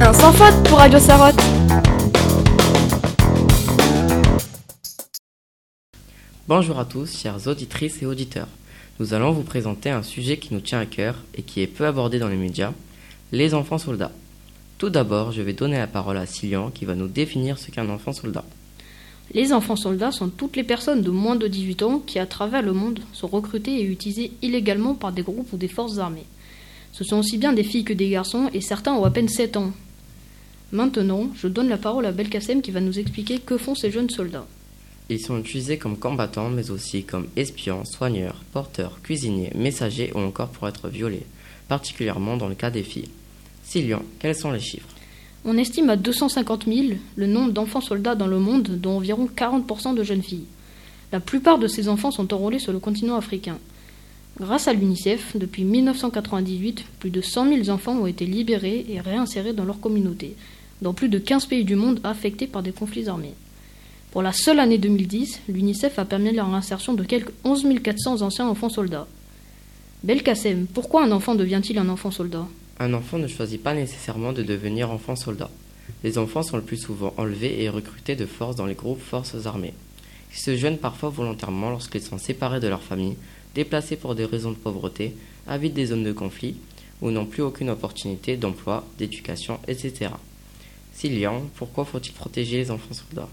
Un sans faute pour Radio Sarotte. Bonjour à tous, chères auditrices et auditeurs. Nous allons vous présenter un sujet qui nous tient à cœur et qui est peu abordé dans les médias, les enfants soldats. Tout d'abord, je vais donner la parole à Cillian qui va nous définir ce qu'est un enfant soldat. Les enfants soldats sont toutes les personnes de moins de 18 ans qui, à travers le monde, sont recrutées et utilisées illégalement par des groupes ou des forces armées. Ce sont aussi bien des filles que des garçons et certains ont à peine 7 ans. Maintenant, je donne la parole à Belkacem qui va nous expliquer que font ces jeunes soldats. Ils sont utilisés comme combattants mais aussi comme espions, soigneurs, porteurs, cuisiniers, messagers ou encore pour être violés, particulièrement dans le cas des filles. Cillian, quels sont les chiffres? On estime à 250 000 le nombre d'enfants soldats dans le monde, dont environ 40% de jeunes filles. La plupart de ces enfants sont enrôlés sur le continent africain. Grâce à l'UNICEF, depuis 1998, plus de 100 000 enfants ont été libérés et réinsérés dans leur communauté, dans plus de 15 pays du monde affectés par des conflits armés. Pour la seule année 2010, l'UNICEF a permis leur insertion de quelques 11 400 anciens enfants soldats. Belkacem, pourquoi un enfant devient-il un enfant soldat? Un enfant ne choisit pas nécessairement de devenir enfant soldat. Les enfants sont le plus souvent enlevés et recrutés de force dans les groupes forces armées. Ils se joignent parfois volontairement lorsqu'ils sont séparés de leur famille, déplacés pour des raisons de pauvreté, habitent des zones de conflit ou n'ont plus aucune opportunité d'emploi, d'éducation, etc. Cillian, pourquoi faut-il protéger les enfants soldats?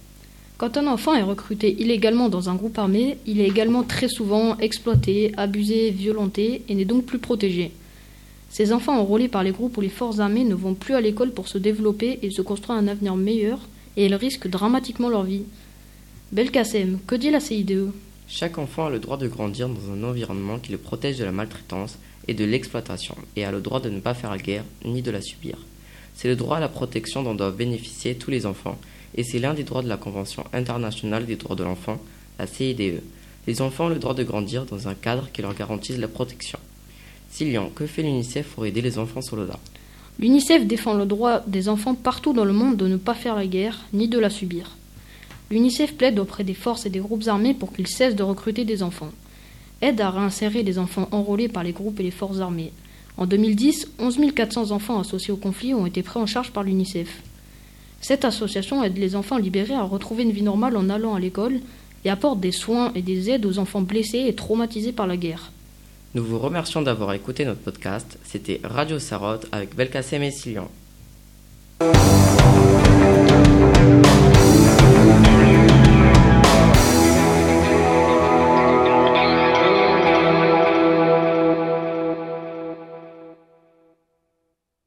Quand un enfant est recruté illégalement dans un groupe armé, il est également très souvent exploité, abusé, violenté et n'est donc plus protégé. Ces enfants enrôlés par les groupes ou les forces armées ne vont plus à l'école pour se développer et se construire un avenir meilleur, et ils risquent dramatiquement leur vie. Belkacem, que dit la CIDE Chaque enfant a le droit de grandir dans un environnement qui le protège de la maltraitance et de l'exploitation, et a le droit de ne pas faire la guerre ni de la subir. C'est le droit à la protection dont doivent bénéficier tous les enfants, et c'est l'un des droits de la Convention internationale des droits de l'enfant, la CIDE. Les enfants ont le droit de grandir dans un cadre qui leur garantisse la protection. Cillian, que fait l'UNICEF pour aider les enfants soldats L'UNICEF défend le droit des enfants partout dans le monde de ne pas faire la guerre, ni de la subir. L'UNICEF plaide auprès des forces et des groupes armés pour qu'ils cessent de recruter des enfants. Aide à réinsérer les enfants enrôlés par les groupes et les forces armées. En 2010, 11 400 enfants associés au conflit ont été pris en charge par l'UNICEF. Cette association aide les enfants libérés à retrouver une vie normale en allant à l'école et apporte des soins et des aides aux enfants blessés et traumatisés par la guerre. Nous vous remercions d'avoir écouté notre podcast. C'était Radio Sarotte avec Belkacem et.